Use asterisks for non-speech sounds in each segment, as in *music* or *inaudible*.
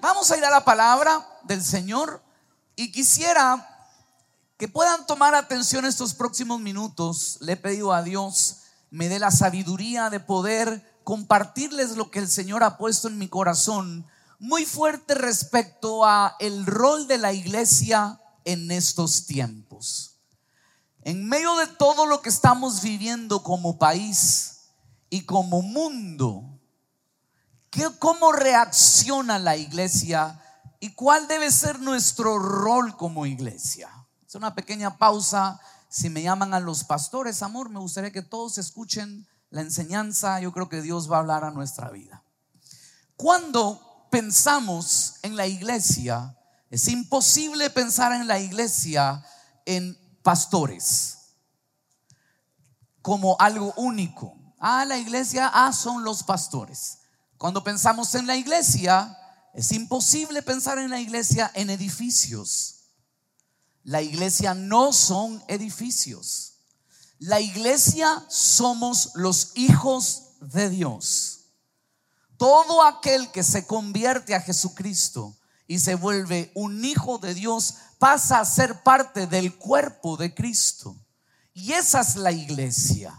vamos a ir a la palabra del Señor y quisiera que puedan tomar atención estos próximos minutos. Le he pedido a Dios me dé la sabiduría de poder compartirles lo que el Señor ha puesto en mi corazón muy fuerte respecto a el rol de la iglesia en estos tiempos. En medio de todo lo que estamos viviendo como país y como mundo, ¿cómo reacciona la iglesia y cuál debe ser nuestro rol como iglesia? Es una pequeña pausa. Si me llaman a los pastores, amor, me gustaría que todos escuchen la enseñanza. Yo creo que Dios va a hablar a nuestra vida. Cuando pensamos en la iglesia, es imposible pensar en la iglesia en pastores como algo único. Ah, la iglesia, ah, son los pastores. Cuando pensamos en la iglesia, es imposible pensar en la iglesia en edificios. La iglesia no son edificios. La iglesia somos los hijos de Dios. Todo aquel que se convierte a Jesucristo y se vuelve un hijo de Dios pasa a ser parte del cuerpo de Cristo. Y esa es la iglesia.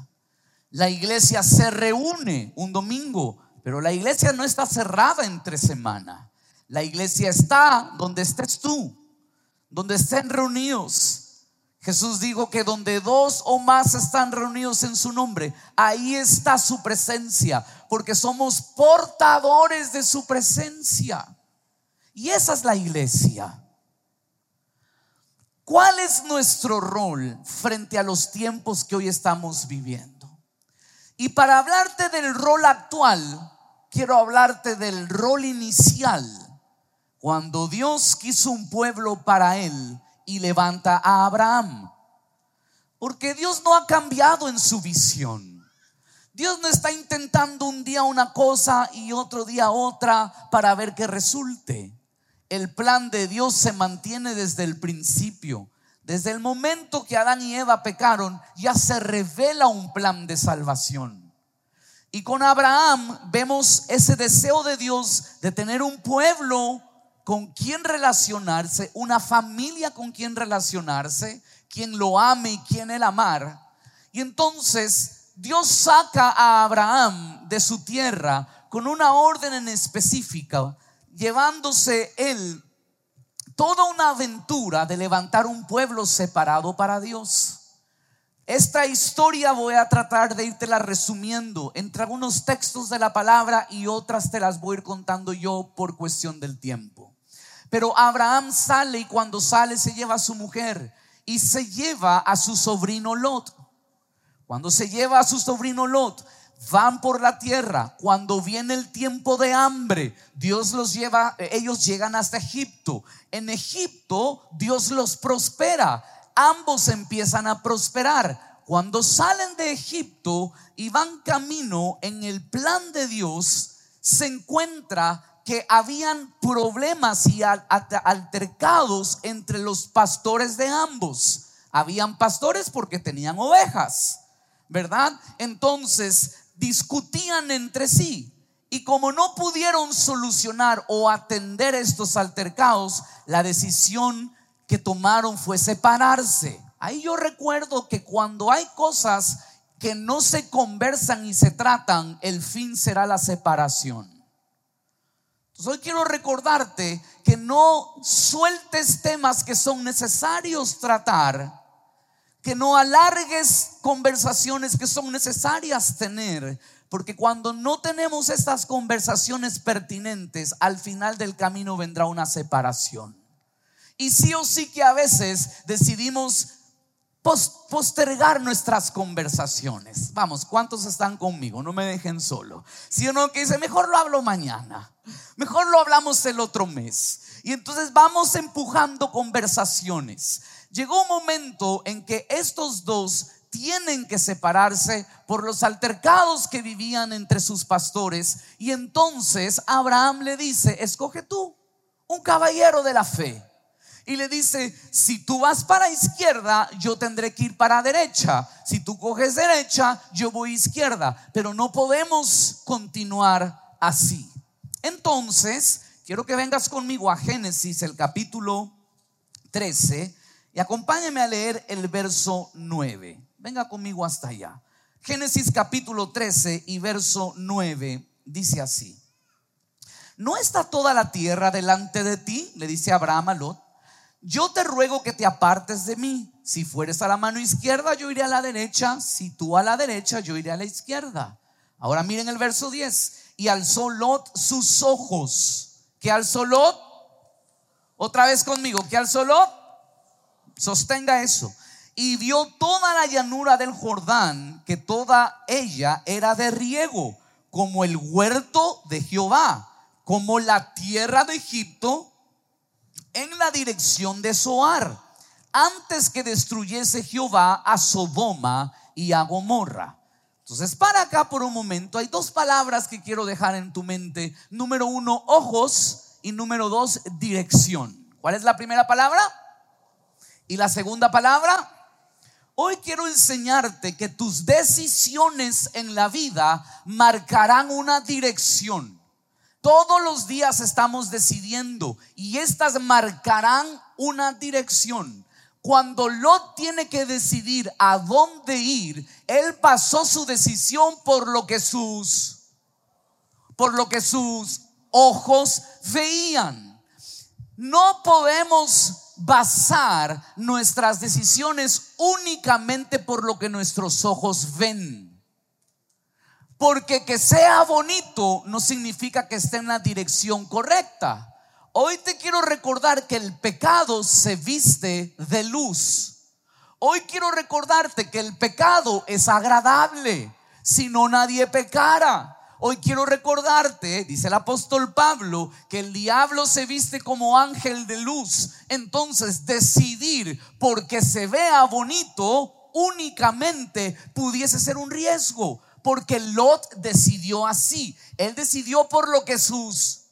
La iglesia se reúne un domingo, pero la iglesia no está cerrada entre semana. La iglesia está donde estés tú donde estén reunidos. Jesús dijo que donde dos o más están reunidos en su nombre, ahí está su presencia, porque somos portadores de su presencia. Y esa es la iglesia. ¿Cuál es nuestro rol frente a los tiempos que hoy estamos viviendo? Y para hablarte del rol actual, quiero hablarte del rol inicial cuando Dios quiso un pueblo para él y levanta a Abraham. Porque Dios no ha cambiado en su visión. Dios no está intentando un día una cosa y otro día otra para ver qué resulte. El plan de Dios se mantiene desde el principio. Desde el momento que Adán y Eva pecaron, ya se revela un plan de salvación. Y con Abraham vemos ese deseo de Dios de tener un pueblo con quien relacionarse, una familia con quien relacionarse, quien lo ame y quien el amar. Y entonces Dios saca a Abraham de su tierra con una orden en específica, llevándose él toda una aventura de levantar un pueblo separado para Dios. Esta historia voy a tratar de irte la resumiendo entre algunos textos de la palabra y otras te las voy a ir contando yo por cuestión del tiempo. Pero Abraham sale y cuando sale se lleva a su mujer y se lleva a su sobrino Lot. Cuando se lleva a su sobrino Lot, van por la tierra. Cuando viene el tiempo de hambre, Dios los lleva, ellos llegan hasta Egipto. En Egipto, Dios los prospera. Ambos empiezan a prosperar. Cuando salen de Egipto y van camino en el plan de Dios, se encuentra que habían problemas y altercados entre los pastores de ambos. Habían pastores porque tenían ovejas, ¿verdad? Entonces discutían entre sí. Y como no pudieron solucionar o atender estos altercados, la decisión que tomaron fue separarse. Ahí yo recuerdo que cuando hay cosas que no se conversan y se tratan, el fin será la separación. Entonces hoy quiero recordarte que no sueltes temas que son necesarios tratar, que no alargues conversaciones que son necesarias tener, porque cuando no tenemos estas conversaciones pertinentes, al final del camino vendrá una separación. Y sí o sí que a veces decidimos postergar nuestras conversaciones. Vamos, ¿cuántos están conmigo? No me dejen solo. Si uno que dice, mejor lo hablo mañana, mejor lo hablamos el otro mes. Y entonces vamos empujando conversaciones. Llegó un momento en que estos dos tienen que separarse por los altercados que vivían entre sus pastores. Y entonces Abraham le dice, escoge tú un caballero de la fe y le dice, si tú vas para izquierda, yo tendré que ir para derecha. Si tú coges derecha, yo voy izquierda. Pero no podemos continuar así. Entonces, quiero que vengas conmigo a Génesis, el capítulo 13, y acompáñame a leer el verso 9. Venga conmigo hasta allá. Génesis capítulo 13 y verso 9 dice así. ¿No está toda la tierra delante de ti? Le dice Abraham a Lot. Yo te ruego que te apartes de mí. Si fueres a la mano izquierda, yo iré a la derecha. Si tú a la derecha, yo iré a la izquierda. Ahora miren el verso 10. Y alzó Lot sus ojos. ¿Qué alzó Lot? Otra vez conmigo. ¿Qué alzó Lot? Sostenga eso. Y vio toda la llanura del Jordán, que toda ella era de riego, como el huerto de Jehová como la tierra de Egipto en la dirección de Zoar, antes que destruyese Jehová a Sodoma y a Gomorra. Entonces, para acá por un momento, hay dos palabras que quiero dejar en tu mente. Número uno, ojos y número dos, dirección. ¿Cuál es la primera palabra? Y la segunda palabra, Hoy quiero enseñarte que tus decisiones en la vida marcarán una dirección. Todos los días estamos decidiendo y estas marcarán una dirección. Cuando Lot tiene que decidir a dónde ir, él pasó su decisión por lo que sus por lo que sus ojos veían. No podemos basar nuestras decisiones únicamente por lo que nuestros ojos ven. Porque que sea bonito no significa que esté en la dirección correcta. Hoy te quiero recordar que el pecado se viste de luz. Hoy quiero recordarte que el pecado es agradable, si no nadie pecara. Hoy quiero recordarte, dice el apóstol Pablo, que el diablo se viste como ángel de luz. Entonces decidir porque se vea bonito únicamente pudiese ser un riesgo porque Lot decidió así. Él decidió por lo que sus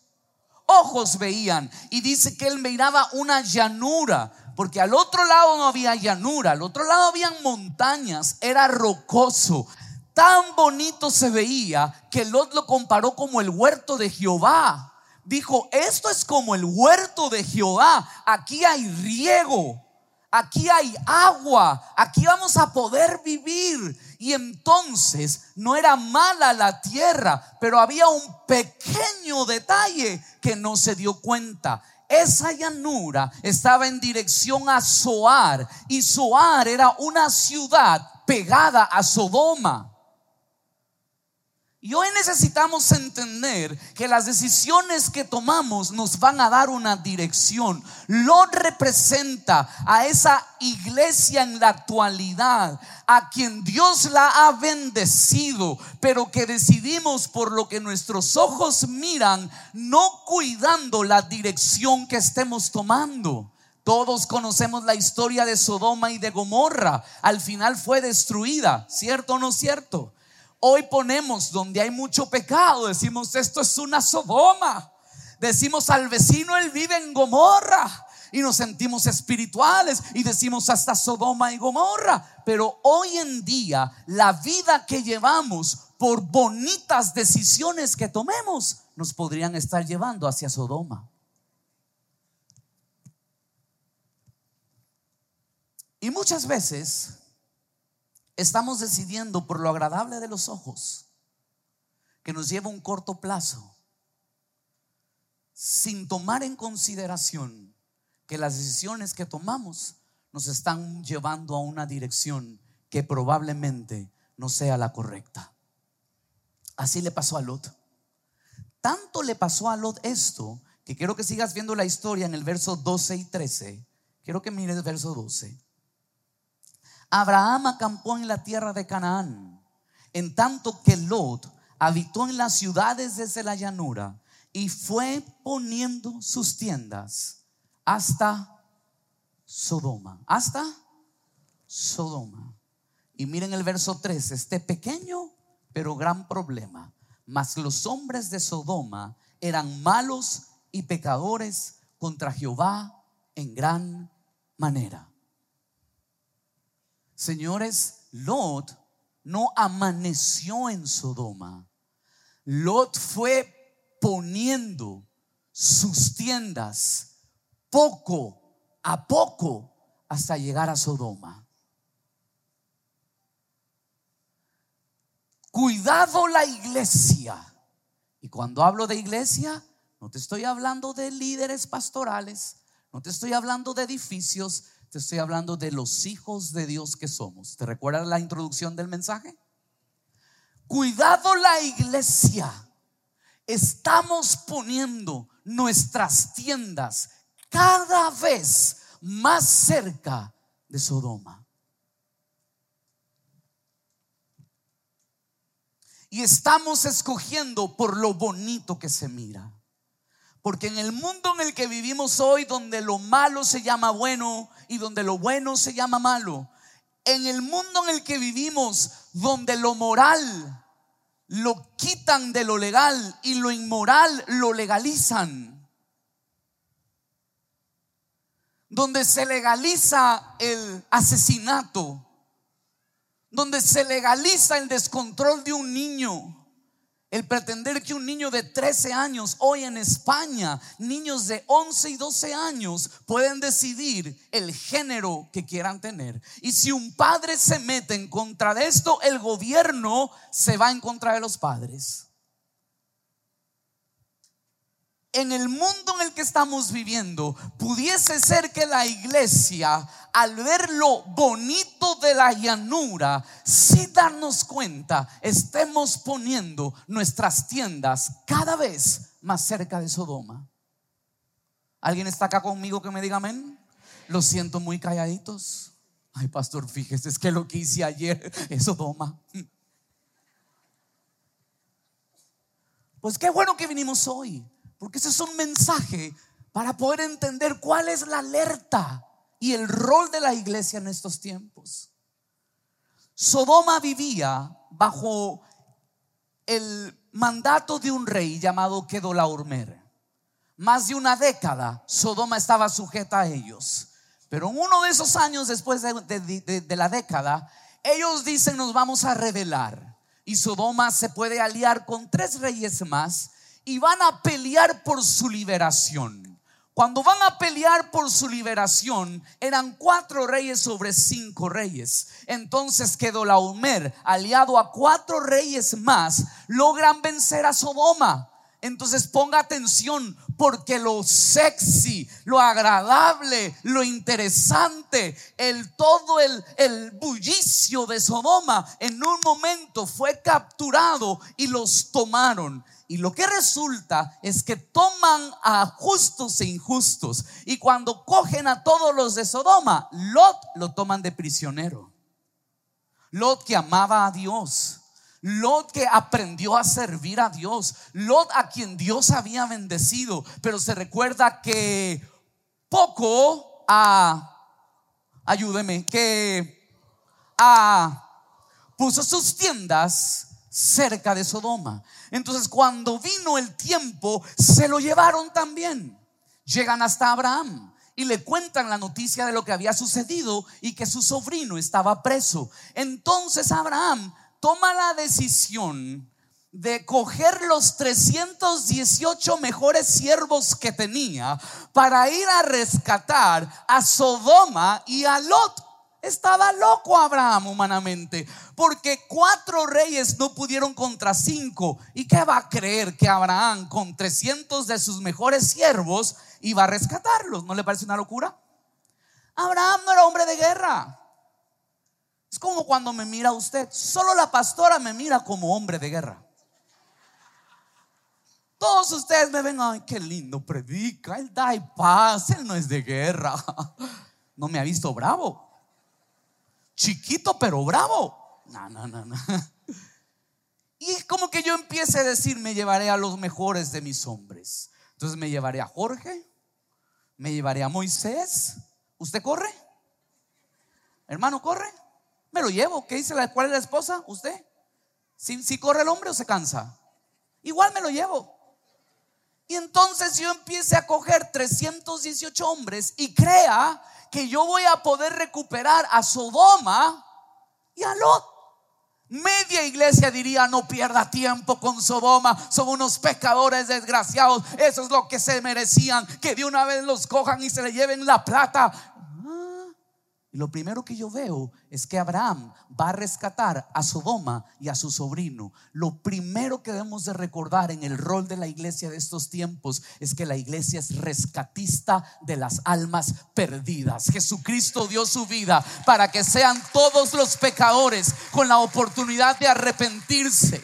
ojos veían. Y dice que él miraba una llanura, porque al otro lado no había llanura, al otro lado habían montañas, era rocoso. Tan bonito se veía que Lot lo comparó como el huerto de Jehová. Dijo, esto es como el huerto de Jehová. Aquí hay riego, aquí hay agua, aquí vamos a poder vivir. Y entonces no era mala la tierra, pero había un pequeño detalle que no se dio cuenta. Esa llanura estaba en dirección a Zoar y Zoar era una ciudad pegada a Sodoma. Y hoy necesitamos entender que las decisiones que tomamos nos van a dar una dirección. Lo representa a esa iglesia en la actualidad, a quien Dios la ha bendecido, pero que decidimos por lo que nuestros ojos miran, no cuidando la dirección que estemos tomando. Todos conocemos la historia de Sodoma y de Gomorra. Al final fue destruida, ¿cierto o no cierto? Hoy ponemos donde hay mucho pecado, decimos esto es una Sodoma. Decimos al vecino, él vive en Gomorra. Y nos sentimos espirituales y decimos hasta Sodoma y Gomorra. Pero hoy en día la vida que llevamos por bonitas decisiones que tomemos nos podrían estar llevando hacia Sodoma. Y muchas veces estamos decidiendo por lo agradable de los ojos, que nos lleva un corto plazo, sin tomar en consideración que las decisiones que tomamos nos están llevando a una dirección que probablemente no sea la correcta. Así le pasó a Lot. Tanto le pasó a Lot esto, que quiero que sigas viendo la historia en el verso 12 y 13. Quiero que mires el verso 12. Abraham acampó en la tierra de Canaán, en tanto que Lot habitó en las ciudades desde la llanura y fue poniendo sus tiendas hasta Sodoma, hasta Sodoma. Y miren el verso 3, este pequeño pero gran problema. Mas los hombres de Sodoma eran malos y pecadores contra Jehová en gran manera. Señores, Lot no amaneció en Sodoma. Lot fue poniendo sus tiendas poco a poco hasta llegar a Sodoma. Cuidado la iglesia. Y cuando hablo de iglesia, no te estoy hablando de líderes pastorales, no te estoy hablando de edificios, te estoy hablando de los hijos de Dios que somos. ¿Te recuerdas la introducción del mensaje? Cuidado la iglesia. Estamos poniendo nuestras tiendas cada vez más cerca de Sodoma. Y estamos escogiendo por lo bonito que se mira. Porque en el mundo en el que vivimos hoy, donde lo malo se llama bueno y donde lo bueno se llama malo, en el mundo en el que vivimos, donde lo moral lo quitan de lo legal y lo inmoral lo legalizan, donde se legaliza el asesinato, donde se legaliza el descontrol de un niño, el pretender que un niño de 13 años, hoy en España, niños de 11 y 12 años, pueden decidir el género que quieran tener. Y si un padre se mete en contra de esto, el gobierno se va en contra de los padres. En el mundo en el que estamos viviendo, pudiese ser que la iglesia al ver lo bonito de la llanura, si darnos cuenta, estemos poniendo nuestras tiendas cada vez más cerca de Sodoma. ¿Alguien está acá conmigo que me diga amén? Lo siento muy calladitos. Ay, pastor, fíjese, es que lo que hice ayer es Sodoma. Pues qué bueno que vinimos hoy, porque ese es un mensaje para poder entender cuál es la alerta y el rol de la iglesia en estos tiempos. Sodoma vivía bajo el mandato de un rey llamado Kedolaormer. Más de una década Sodoma estaba sujeta a ellos. Pero en uno de esos años después de, de la década, ellos dicen nos vamos a rebelar. Y Sodoma se puede aliar con tres reyes más y van a pelear por su liberación. Cuando van a pelear por su liberación, eran cuatro reyes sobre cinco reyes. Entonces quedó Laomer, aliado a cuatro reyes más, logran vencer a Sodoma. Entonces ponga atención porque lo sexy, lo agradable, lo interesante, el todo el, el bullicio de Sodoma en un momento fue capturado y los tomaron. Y lo que resulta es que toman a justos e injustos. Y cuando cogen a todos los de Sodoma, Lot lo toman de prisionero. Lot que amaba a Dios. Lot que aprendió a servir a Dios. Lot a quien Dios había bendecido. Pero se recuerda que poco a, ayúdeme, que a, puso sus tiendas cerca de Sodoma. Entonces cuando vino el tiempo, se lo llevaron también. Llegan hasta Abraham y le cuentan la noticia de lo que había sucedido y que su sobrino estaba preso. Entonces Abraham toma la decisión de coger los 318 mejores siervos que tenía para ir a rescatar a Sodoma y a Lot. Estaba loco Abraham humanamente, porque cuatro reyes no pudieron contra cinco. ¿Y qué va a creer que Abraham con 300 de sus mejores siervos iba a rescatarlos? ¿No le parece una locura? Abraham no era hombre de guerra. Es como cuando me mira usted, solo la pastora me mira como hombre de guerra. Todos ustedes me ven, ay, qué lindo predica, él da y paz, él no es de guerra. *laughs* No me ha visto bravo chiquito pero bravo. No, no, no, no. *laughs* Y como que yo empiece a decir, me llevaré a los mejores de mis hombres. Entonces me llevaré a Jorge, me llevaré a Moisés. ¿Usted corre? Hermano, corre. Me lo llevo. ¿Qué dice la, cuál es la esposa? ¿Usted? Si, si corre el hombre o se cansa. Igual me lo llevo. Y entonces yo empiece a coger 318 hombres y crea que yo voy a poder recuperar a Sodoma y a Lot. Media iglesia diría, no pierda tiempo con Sodoma, son unos pecadores desgraciados, eso es lo que se merecían, que de una vez los cojan y se le lleven la plata. Y lo primero que yo veo es que Abraham va a rescatar a Sodoma y a su sobrino. Lo primero que debemos de recordar en el rol de la iglesia de estos tiempos es que la iglesia es rescatista de las almas perdidas. Jesucristo dio su vida para que sean todos los pecadores con la oportunidad de arrepentirse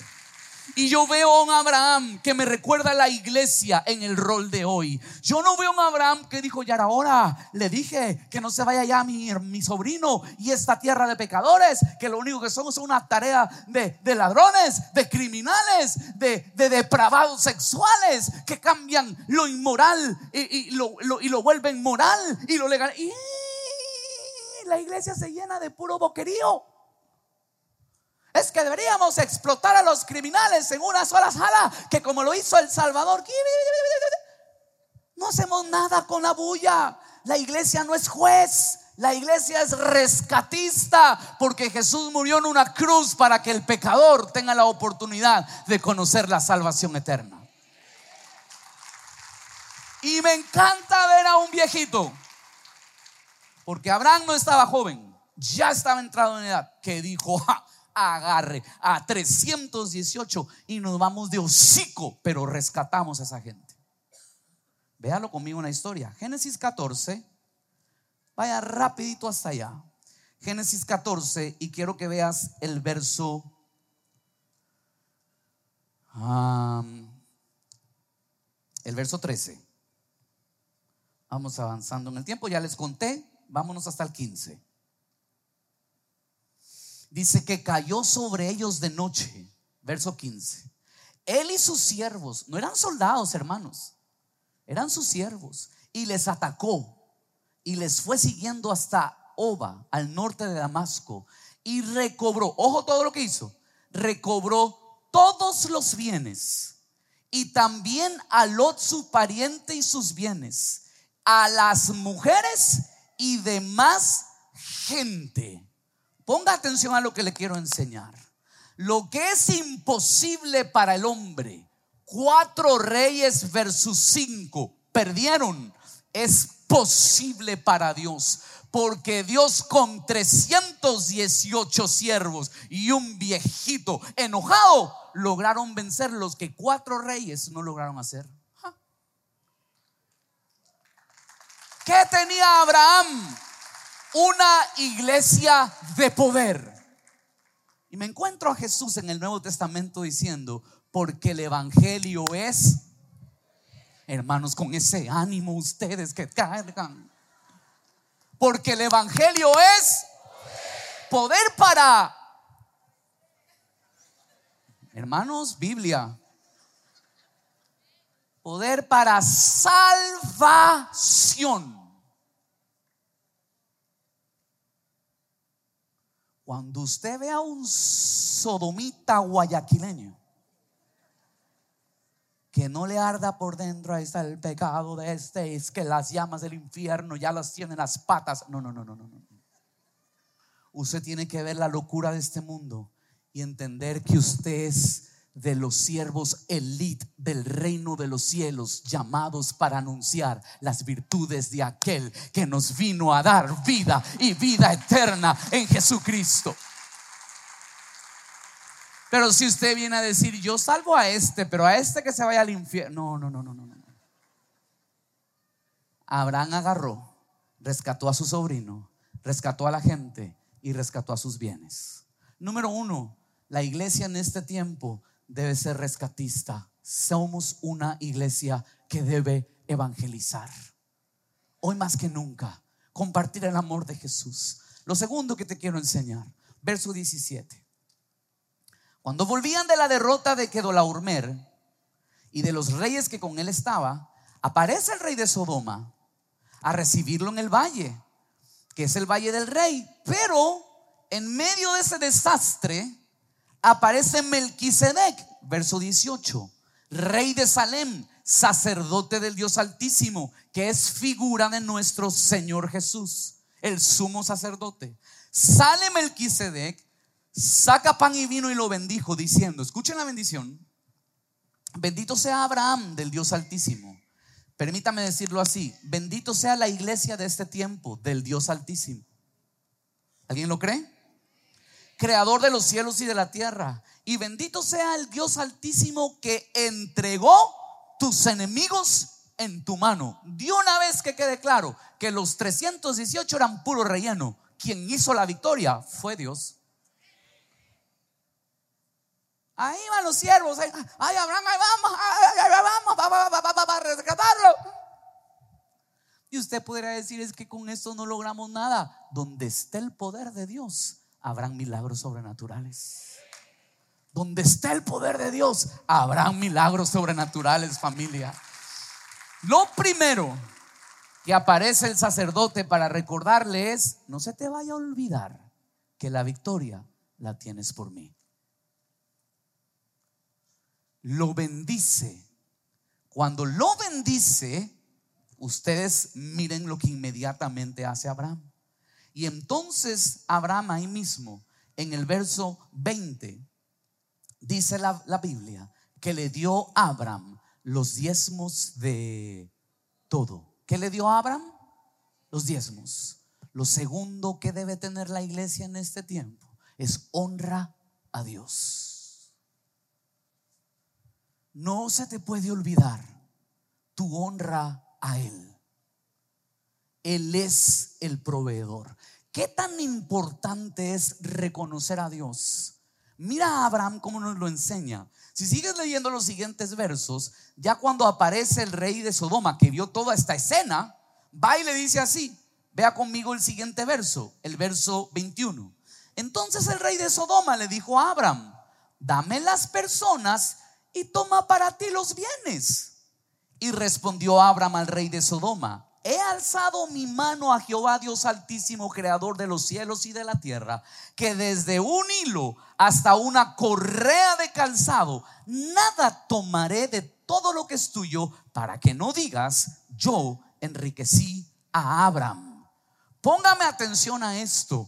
y yo veo a un Abraham que me recuerda a la iglesia en el rol de hoy. Yo no veo a un Abraham que dijo, ya era hora, le dije que no se vaya ya mi, mi sobrino y esta tierra de pecadores, que lo único que somos es una tarea de, ladrones, de criminales, de, depravados sexuales, que cambian lo inmoral y, lo, y lo vuelven moral y lo legal. La iglesia se llena de puro boquerío es que deberíamos explotar a los criminales en una sola sala, que como lo hizo El Salvador, no hacemos nada con la bulla. La iglesia no es juez, la iglesia es rescatista, porque Jesús murió en una cruz para que el pecador tenga la oportunidad de conocer la salvación eterna. Y me encanta ver a un viejito, porque Abraham no estaba joven, ya estaba entrado en edad, que dijo, agarre a 318 y nos vamos de hocico, pero rescatamos a esa gente. Véalo conmigo una historia. Génesis 14, vaya rapidito hasta allá. Génesis 14 y quiero que veas el verso el verso 13. Vamos avanzando en el tiempo, ya les conté, vámonos hasta el 15 dice que cayó sobre ellos de noche. Verso 15. Él y sus siervos, no eran soldados, hermanos, eran sus siervos, y les atacó y les fue siguiendo hasta Oba, al norte de Damasco, y recobró, ojo todo lo que hizo, recobró todos los bienes, y también a Lot su pariente y sus bienes, a las mujeres y demás gente Ponga atención a lo que le quiero enseñar. Lo que es imposible para el hombre, cuatro reyes versus cinco, perdieron, es posible para Dios. Porque Dios con 318 siervos y un viejito enojado lograron vencer los que cuatro reyes no lograron hacer. ¿Qué tenía Abraham? Una iglesia de poder. Y me encuentro a Jesús en el Nuevo Testamento diciendo, porque el Evangelio es, hermanos, con ese ánimo ustedes que cargan, porque el Evangelio es poder para, hermanos, Biblia, poder para salvación Cuando usted ve a un sodomita guayaquileño que no le arda por dentro, ahí está el pecado de este, es que las llamas del infierno ya las tienen las patas. No, no, no, no, no. Usted tiene que ver la locura de este mundo y entender que usted es de los siervos elite del reino de los cielos, llamados para anunciar las virtudes de aquel que nos vino a dar vida y vida eterna en Jesucristo. Pero si usted viene a decir, yo salvo a este, pero a este que se vaya al infierno, no, no, no, no, no. Abraham agarró, rescató a su sobrino, rescató a la gente y rescató a sus bienes. Número uno, la iglesia en este tiempo debe ser rescatista. Somos una iglesia que debe evangelizar. Hoy más que nunca, compartir el amor de Jesús. Lo segundo que te quiero enseñar, verso 17. Cuando volvían de la derrota de Kedolaurmer y de los reyes que con él estaba, aparece el rey de Sodoma a recibirlo en el valle, que es el valle del rey. Pero en medio de ese desastre, aparece Melquisedec, verso 18, rey de Salem, sacerdote del Dios Altísimo, que es figura de nuestro Señor Jesús, el sumo sacerdote. Sale Melquisedec, saca pan y vino y lo bendijo, diciendo, escuchen la bendición, bendito sea Abraham del Dios Altísimo. Permítame decirlo así, bendito sea la iglesia de este tiempo del Dios Altísimo. ¿Alguien lo cree? Creador de los cielos y de la tierra. Y bendito sea el Dios Altísimo que entregó tus enemigos en tu mano. De una vez que quede claro que los 318 eran puro relleno, quien hizo la victoria fue Dios. Ahí van los siervos. Ay, Abraham, vamos, ahí vamos, para rescatarlo. Y usted podría decir, es que con esto no logramos nada. Donde esté el poder de Dios, habrán milagros sobrenaturales. Donde esté el poder de Dios, habrán milagros sobrenaturales, familia. Lo primero que aparece el sacerdote para recordarle es, no se te vaya a olvidar que la victoria la tienes por mí. Lo bendice. Cuando lo bendice, ustedes miren lo que inmediatamente hace Abraham. Y entonces Abraham ahí mismo, en el verso 20, dice la, la Biblia, que le dio a Abraham los diezmos de todo. ¿Qué le dio a Abraham? Los diezmos. Lo segundo que debe tener la iglesia en este tiempo es honra a Dios. No se te puede olvidar tu honra a Él. Él es el proveedor. ¿Qué tan importante es reconocer a Dios? Mira a Abraham cómo nos lo enseña. Si sigues leyendo los siguientes versos, ya cuando aparece el rey de Sodoma que vio toda esta escena, va y le dice así, vea conmigo el siguiente verso, el verso 21. Entonces el rey de Sodoma le dijo a Abraham, dame las personas y toma para ti los bienes. Y respondió Abraham al rey de Sodoma, he alzado mi mano a Jehová Dios altísimo, creador de los cielos y de la tierra, que desde un hilo hasta una correa de calzado, nada tomaré de todo lo que es tuyo, para que no digas, yo enriquecí a Abraham. Póngame atención a esto.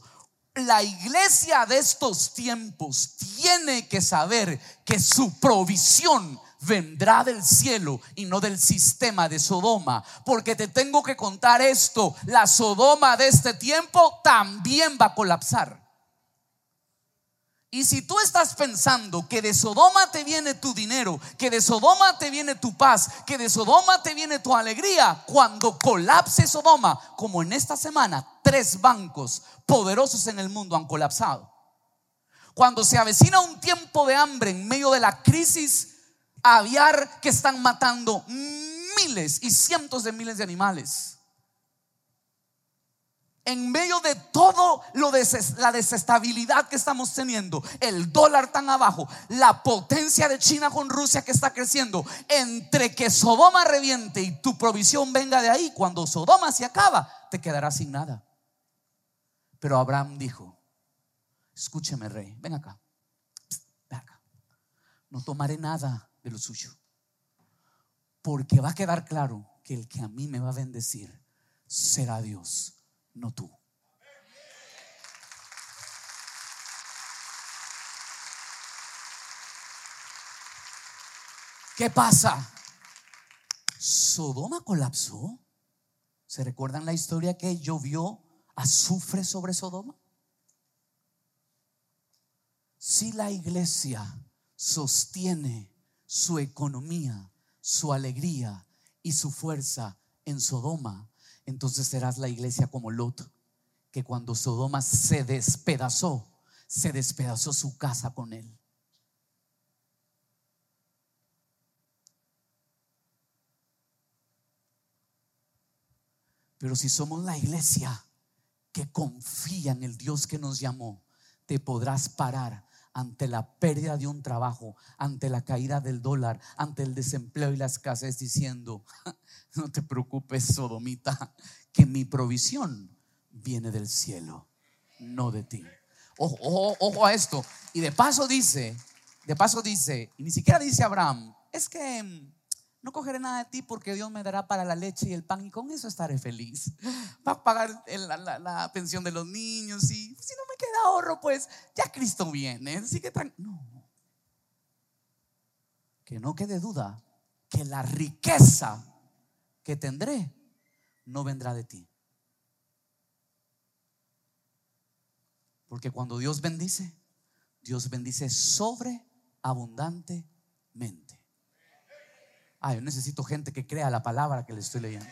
La iglesia de estos tiempos tiene que saber que su provisión vendrá del cielo y no del sistema de Sodoma. Porque te tengo que contar esto, la Sodoma de este tiempo también va a colapsar. Y si tú estás pensando que de Sodoma te viene tu dinero, que de Sodoma te viene tu paz, que de Sodoma te viene tu alegría, cuando colapse Sodoma, como en esta semana, tres bancos poderosos en el mundo han colapsado. Cuando se avecina un tiempo de hambre en medio de la crisis aviar que están matando miles y cientos de miles de animales. En medio de todo lo de la desestabilidad que estamos teniendo, el dólar tan abajo, la potencia de China con Rusia que está creciendo, entre que Sodoma reviente y tu provisión venga de ahí, cuando Sodoma se acaba, te quedarás sin nada. Pero Abraham dijo, escúcheme rey, ven acá, ven acá, no tomaré nada de lo suyo. Porque va a quedar claro que el que a mí me va a bendecir será Dios, no tú. ¿Qué pasa? Sodoma colapsó. ¿Se recuerdan la historia que llovió azufre sobre Sodoma? Si la iglesia sostiene su economía, su alegría y su fuerza en Sodoma, entonces serás la iglesia como Lot, que cuando Sodoma se despedazó, se despedazó su casa con él. Pero si somos la iglesia que confía en el Dios que nos llamó, te podrás parar ante la pérdida de un trabajo, ante la caída del dólar, ante el desempleo y la escasez, diciendo, *laughs* no te preocupes, sodomita, que mi provisión viene del cielo, no de ti. Ojo, ojo, a esto. Y de paso dice, de paso dice, y ni siquiera dice Abraham, es que no cogeré nada de ti porque Dios me dará para la leche y el pan y con eso estaré feliz. *laughs* Va a pagar la, pensión de los niños y si no me queda ahorro, pues ya Cristo viene. Así que no. Que no quede duda que la riqueza que tendré no vendrá de ti. Porque cuando Dios bendice, Dios bendice sobreabundantemente. Ah, necesito gente que crea la palabra que le estoy leyendo.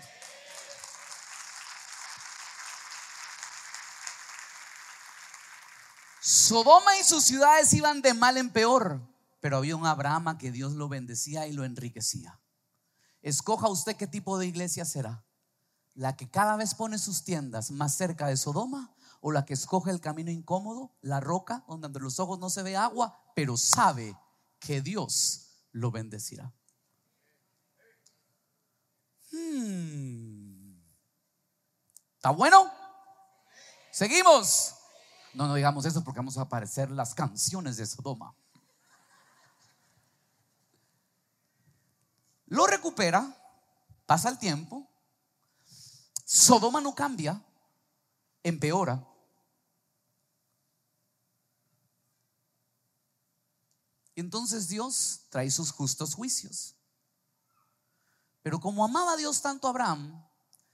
Sodoma y sus ciudades iban de mal en peor, pero había un Abraham que Dios lo bendecía y lo enriquecía. Escoja usted qué tipo de iglesia será. La que cada vez pone sus tiendas más cerca de Sodoma o la que escoge el camino incómodo, la roca, donde entre los ojos no se ve agua, pero sabe que Dios lo bendecirá. Hmm. ¿Está bueno? Seguimos. No, no digamos eso porque vamos a aparecer las canciones de Sodoma. Lo recupera, pasa el tiempo, Sodoma no cambia, empeora. Entonces Dios trae sus justos juicios. Pero como amaba a Dios tanto a Abraham,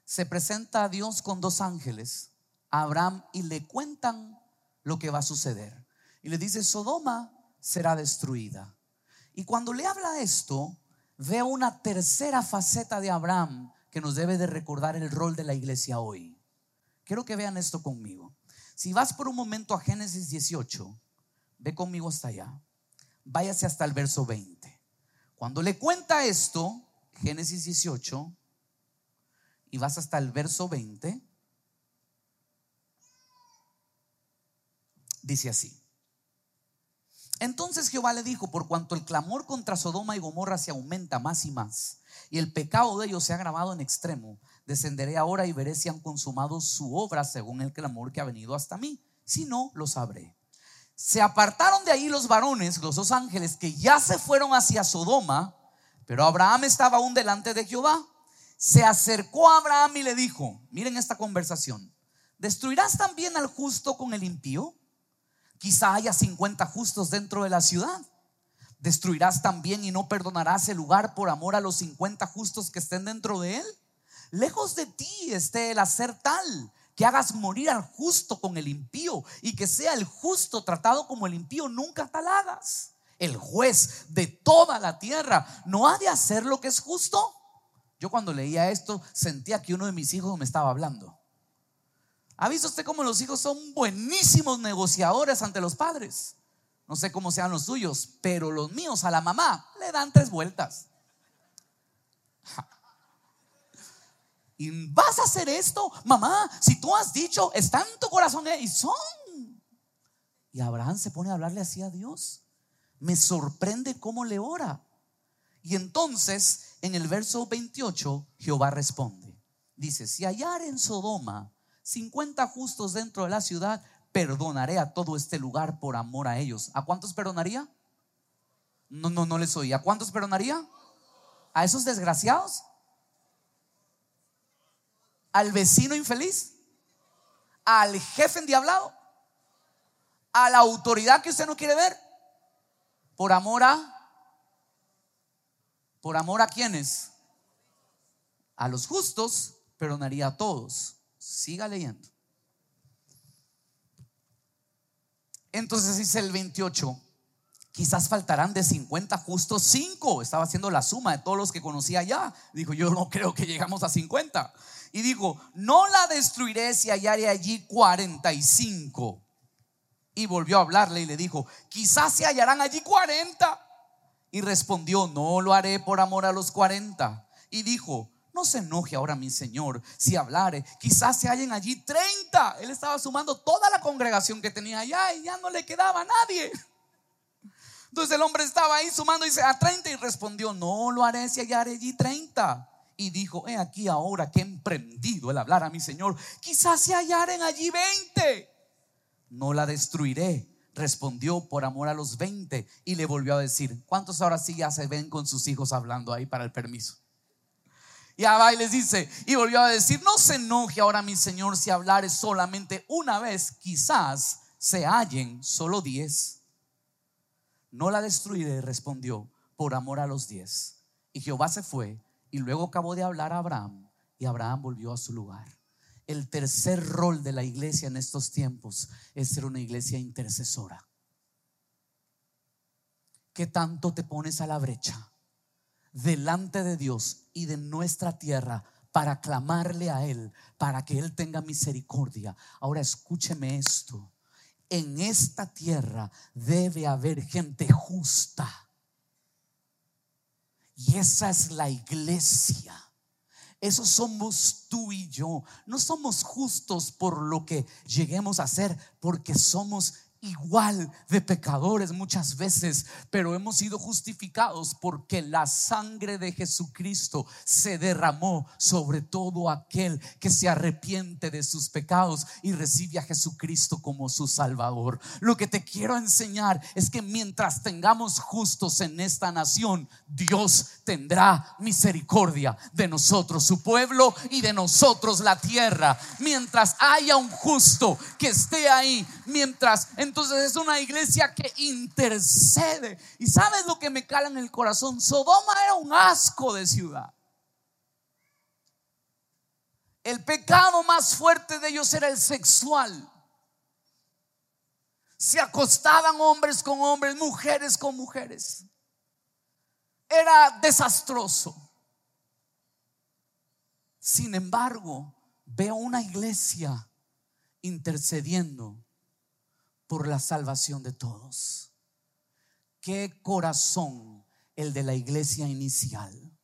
se presenta a Dios con dos ángeles, a Abraham, y le cuentan lo que va a suceder. Y le dice, Sodoma será destruida. Y cuando le habla esto, ve una tercera faceta de Abraham que nos debe de recordar el rol de la iglesia hoy. Quiero que vean esto conmigo. Si vas por un momento a Génesis 18, ve conmigo hasta allá. Váyase hasta el verso 20. Cuando le cuenta esto, Génesis 18 y vas hasta el verso 20. Dice así. Entonces Jehová le dijo, por cuanto el clamor contra Sodoma y Gomorra se aumenta más y más, y el pecado de ellos se ha agravado en extremo, descenderé ahora y veré si han consumado su obra según el clamor que ha venido hasta mí. Si no, lo sabré. Se apartaron de ahí los varones, los dos ángeles, que ya se fueron hacia Sodoma, pero Abraham estaba aún delante de Jehová. Se acercó a Abraham y le dijo, miren esta conversación, ¿destruirás también al justo con el impío? Quizá haya 50 justos dentro de la ciudad. ¿Destruirás también y no perdonarás el lugar por amor a los 50 justos que estén dentro de él? Lejos de ti esté el hacer tal que hagas morir al justo con el impío y que sea el justo tratado como el impío, nunca tal hagas el juez de toda la tierra, ¿no ha de hacer lo que es justo? Yo cuando leía esto sentía que uno de mis hijos me estaba hablando. ¿Ha visto usted cómo los hijos son buenísimos negociadores ante los padres? No sé cómo sean los suyos, pero los míos a la mamá le dan tres vueltas. *laughs* ¿Y vas a hacer esto? Mamá, si tú has dicho, está en tu corazón y son. Y Abraham se pone a hablarle así a Dios me sorprende cómo le ora. Y entonces en el verso 28 Jehová responde. Dice, si hallar en Sodoma 50 justos dentro de la ciudad, perdonaré a todo este lugar por amor a ellos. ¿A cuántos perdonaría? No, no, no les oí. ¿A cuántos perdonaría? ¿A esos desgraciados? ¿Al vecino infeliz? ¿Al jefe endiablado? ¿A la autoridad que usted no quiere ver? Por amor a... ¿Por amor a quienes? A los justos, perdonaría a todos. Siga leyendo. Entonces dice el 28, quizás faltarán de 50 justos 5. Estaba haciendo la suma de todos los que conocía allá. Dijo, yo no creo que llegamos a 50. Y dijo, no la destruiré si hallare allí 45. Y volvió a hablarle y le dijo, quizás se hallarán allí 40. Y respondió, no lo haré por amor a los 40. Y dijo, no se enoje ahora mi Señor si hablare, quizás se hallen allí 30. Él estaba sumando toda la congregación que tenía allá y ya no le quedaba nadie. Entonces el hombre estaba ahí sumando y dice a 30 y respondió, no lo haré si hallaré allí 30. Y dijo, he aquí ahora que he emprendido el hablar a mi Señor, quizás se hallaren allí 20 no la destruiré respondió por amor a los 20 y le volvió a decir, ¿cuántos ahora sí ya se ven con sus hijos hablando ahí para el permiso? Y y les dice, y volvió a decir, no se enoje ahora mi Señor si hablare solamente una vez, quizás se hallen solo diez. No la destruiré, respondió, por amor a los diez. Y Jehová se fue y luego acabó de hablar a Abraham y Abraham volvió a su lugar. El tercer rol de la iglesia en estos tiempos es ser una iglesia intercesora. ¿Qué tanto te pones a la brecha delante de Dios y de nuestra tierra para clamarle a Él, para que Él tenga misericordia? Ahora escúcheme esto. En esta tierra debe haber gente justa. Y esa es la iglesia. Eso somos tú y yo. No somos justos por lo que lleguemos a ser, porque somos igual de pecadores muchas veces, pero hemos sido justificados porque la sangre de Jesucristo se derramó sobre todo aquel que se arrepiente de sus pecados y recibe a Jesucristo como su Salvador. Lo que te quiero enseñar es que mientras tengamos justos en esta nación, Dios tendrá misericordia de nosotros, su pueblo, y de nosotros la tierra. Mientras haya un justo que esté ahí, mientras entonces es una iglesia que intercede. ¿Y sabes lo que me cala en el corazón? Sodoma era un asco de ciudad. El pecado más fuerte de ellos era el sexual. Se acostaban hombres con hombres, mujeres con mujeres. Era desastroso. Sin embargo, veo una iglesia intercediendo por la salvación de todos. Qué corazón el de la iglesia inicial.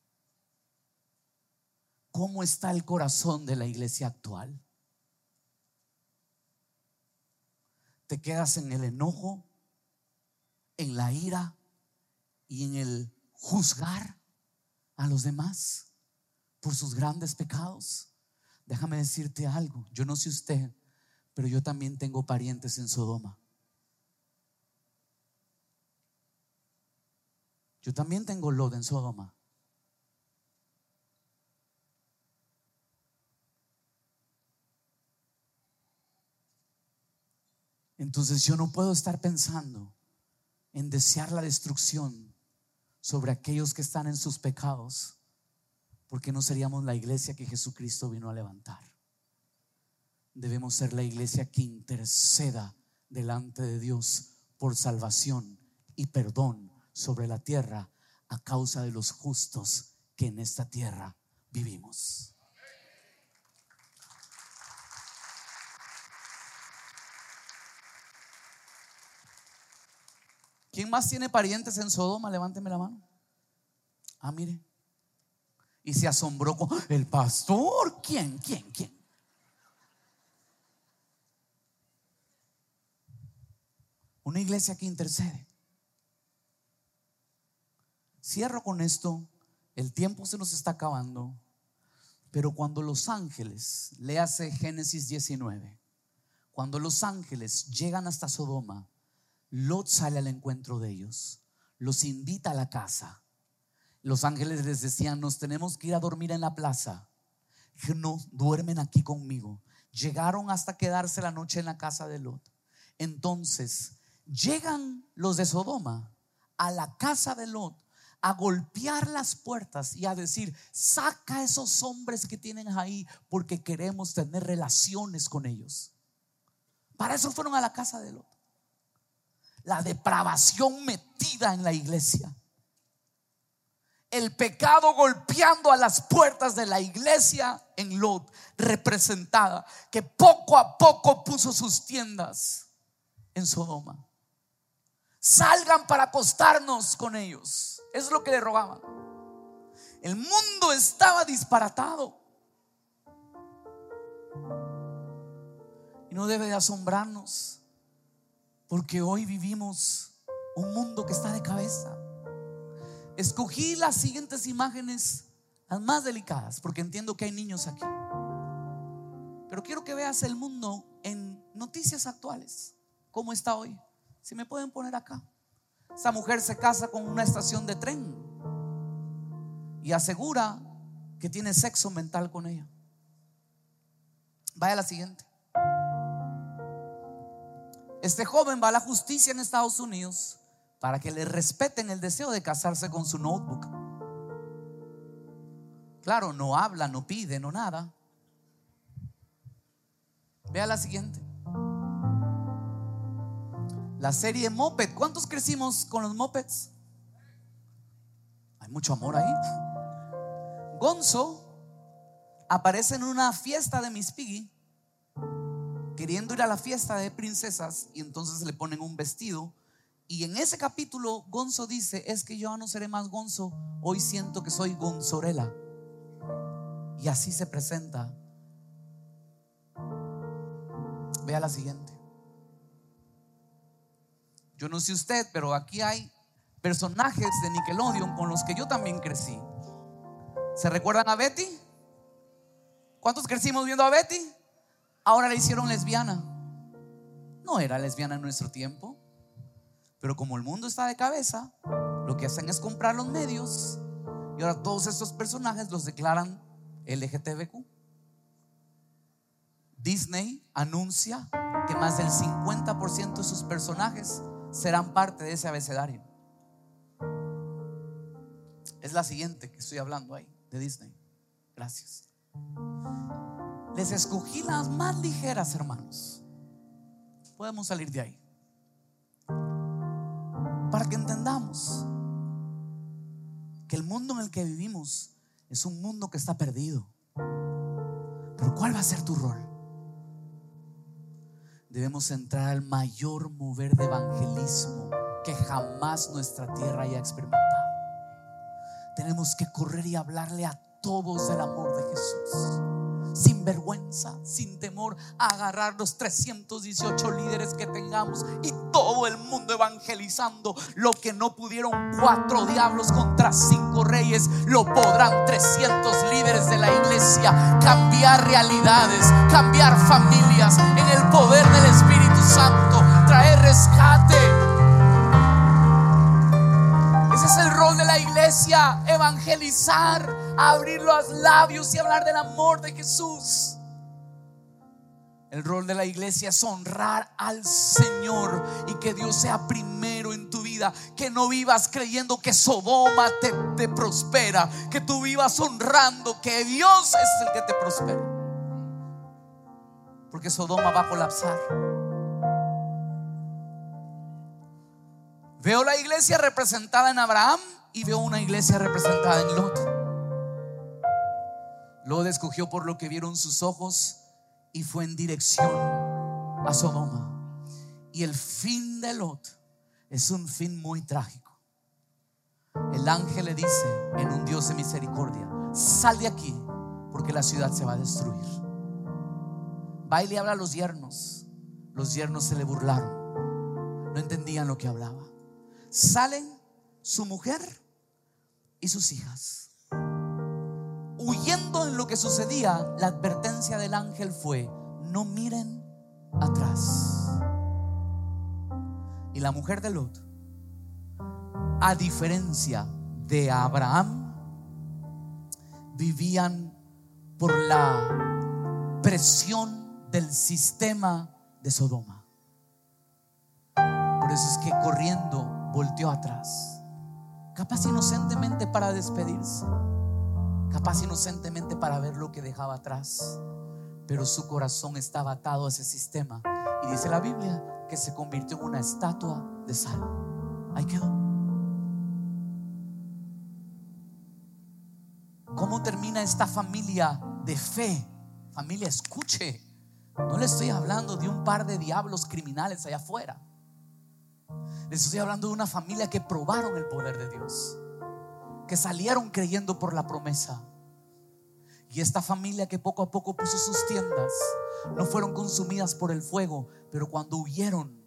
¿Cómo está el corazón de la iglesia actual? ¿Te quedas en el enojo, en la ira y en el juzgar a los demás por sus grandes pecados? Déjame decirte algo, yo no sé usted, pero yo también tengo parientes en Sodoma. Yo también tengo lodo en Sodoma. Entonces yo no puedo estar pensando en desear la destrucción sobre aquellos que están en sus pecados, porque no seríamos la iglesia que Jesucristo vino a levantar. Debemos ser la iglesia que interceda delante de Dios por salvación y perdón sobre la tierra a causa de los justos que en esta tierra vivimos. ¿Quién más tiene parientes en Sodoma? Levánteme la mano. Ah, mire. Y se asombró con el pastor. ¿Quién? ¿Quién? ¿Quién? Una iglesia que intercede. Cierro con esto. El tiempo se nos está acabando. Pero cuando los ángeles, léase Génesis 19, cuando los ángeles llegan hasta Sodoma, Lot sale al encuentro de ellos, los invita a la casa. Los ángeles les decían, nos tenemos que ir a dormir en la plaza. No, duermen aquí conmigo. Llegaron hasta quedarse la noche en la casa de Lot. Entonces, llegan los de Sodoma a la casa de Lot a golpear las puertas y a decir, saca a esos hombres que tienen ahí porque queremos tener relaciones con ellos. Para eso fueron a la casa de Lot. La depravación metida en la iglesia. El pecado golpeando a las puertas de la iglesia en Lot, representada, que poco a poco puso sus tiendas en Sodoma. Salgan para acostarnos con ellos. Es lo que le rogaban. El mundo estaba disparatado. Y no debe de asombrarnos, porque hoy vivimos un mundo que está de cabeza. Escogí las siguientes imágenes, las más delicadas, porque entiendo que hay niños aquí. Pero quiero que veas el mundo en noticias actuales, cómo está hoy. Si me pueden poner acá. Esa mujer se casa con una estación de tren y asegura que tiene sexo mental con ella. Vaya a la siguiente. Este joven va a la justicia en Estados Unidos para que le respeten el deseo de casarse con su notebook. Claro, no habla, no pide, no nada. Vea la siguiente. La serie Moped. ¿Cuántos crecimos con los mopeds? Hay mucho amor ahí. Gonzo aparece en una fiesta de Miss Piggy, queriendo ir a la fiesta de princesas, y entonces le ponen un vestido. Y en ese capítulo, Gonzo dice: Es que yo no seré más Gonzo, hoy siento que soy Gonzorela. Y así se presenta. Vea la siguiente. Yo no sé usted, pero aquí hay personajes de Nickelodeon con los que yo también crecí. ¿Se recuerdan a Betty? ¿Cuántos crecimos viendo a Betty? Ahora la hicieron lesbiana. No era lesbiana en nuestro tiempo. Pero como el mundo está de cabeza, lo que hacen es comprar los medios y ahora todos estos personajes los declaran LGTBQ. Disney anuncia que más del 50% de sus personajes serán parte de ese abecedario. Es la siguiente que estoy hablando ahí, de Disney. Gracias. Les escogí las más ligeras, hermanos. Podemos salir de ahí. Para que entendamos que el mundo en el que vivimos es un mundo que está perdido. Pero ¿cuál va a ser tu rol? Debemos entrar al mayor mover de evangelismo que jamás nuestra tierra haya experimentado. Tenemos que correr y hablarle a todos del amor de Jesús sin vergüenza, sin temor, agarrar los 318 líderes que tengamos y todo el mundo evangelizando. Lo que no pudieron cuatro diablos contra cinco reyes, lo podrán 300 líderes de la iglesia. Cambiar realidades, cambiar familias en el poder del Espíritu Santo, traer rescate. Ese es el evangelizar abrir los labios y hablar del amor de Jesús. El rol de la iglesia es honrar al Señor y que Dios sea primero en tu vida. Que no vivas creyendo que Sodoma te, te, prospera. Que tú vivas honrando que Dios es el que te prospera. Porque Sodoma va a colapsar. Veo la iglesia representada en Abraham y veo una iglesia representada en Lot. Lot escogió por lo que vieron sus ojos y fue en dirección a Sodoma. Y el fin de Lot es un fin muy trágico. El ángel le dice en un Dios de misericordia, sal de aquí porque la ciudad se va a destruir. Va y le habla a los yernos. Los yernos se le burlaron. No entendían lo que hablaba. Salen su mujer y sus hijas huyendo en lo que sucedía, la advertencia del ángel fue, no miren atrás. Y la mujer de Lot, a diferencia de Abraham, vivían por la presión del sistema de Sodoma. Por eso es que corriendo volteó atrás, capaz inocentemente para despedirse capaz inocentemente para ver lo que dejaba atrás, pero su corazón estaba atado a ese sistema. Y dice la Biblia que se convirtió en una estatua de sal. Ahí quedó. ¿Cómo termina esta familia de fe? Familia, escuche. No le estoy hablando de un par de diablos criminales allá afuera. Les estoy hablando de una familia que probaron el poder de Dios que salieron creyendo por la promesa. Y esta familia que poco a poco puso sus tiendas, no fueron consumidas por el fuego, pero cuando huyeron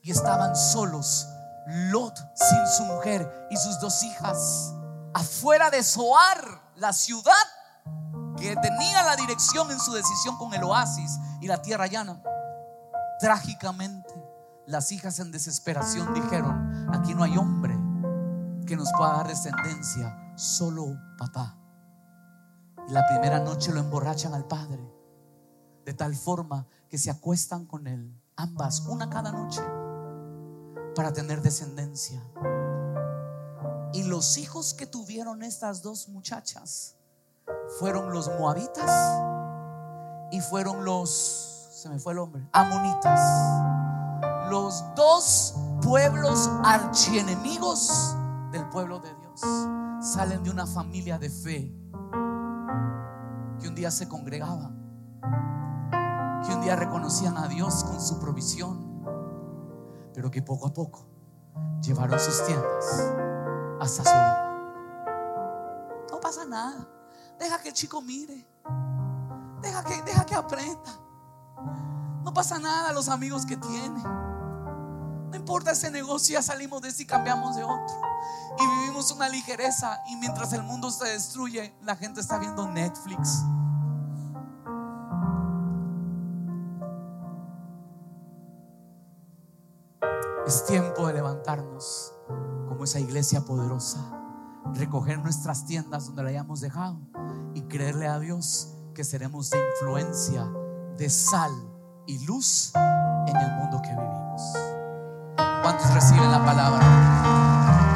y estaban solos, Lot sin su mujer y sus dos hijas, afuera de Zoar, la ciudad que tenía la dirección en su decisión con el oasis y la tierra llana, trágicamente las hijas en desesperación dijeron, aquí no hay hombre que nos pueda dar descendencia, solo papá. Y la primera noche lo emborrachan al padre, de tal forma que se acuestan con él, ambas, una cada noche, para tener descendencia. Y los hijos que tuvieron estas dos muchachas fueron los moabitas y fueron los, se me fue el hombre, amonitas. Los dos pueblos archienemigos del pueblo de Dios salen de una familia de fe que un día se congregaban, que un día reconocían a Dios con su provisión, pero que poco a poco llevaron sus tiendas hasta Sodoma. No pasa nada. Deja que el chico mire. Deja que, deja que aprenda. No pasa nada los amigos que tiene. No importa ese negocio, ya salimos de ese y cambiamos de otro. Y vivimos una ligereza. Y mientras el mundo se destruye, la gente está viendo Netflix. Es tiempo de levantarnos como esa iglesia poderosa, recoger nuestras tiendas donde la hayamos dejado y creerle a Dios que seremos de influencia, de sal y luz en el mundo que vivimos. ¿Cuántos reciben la palabra?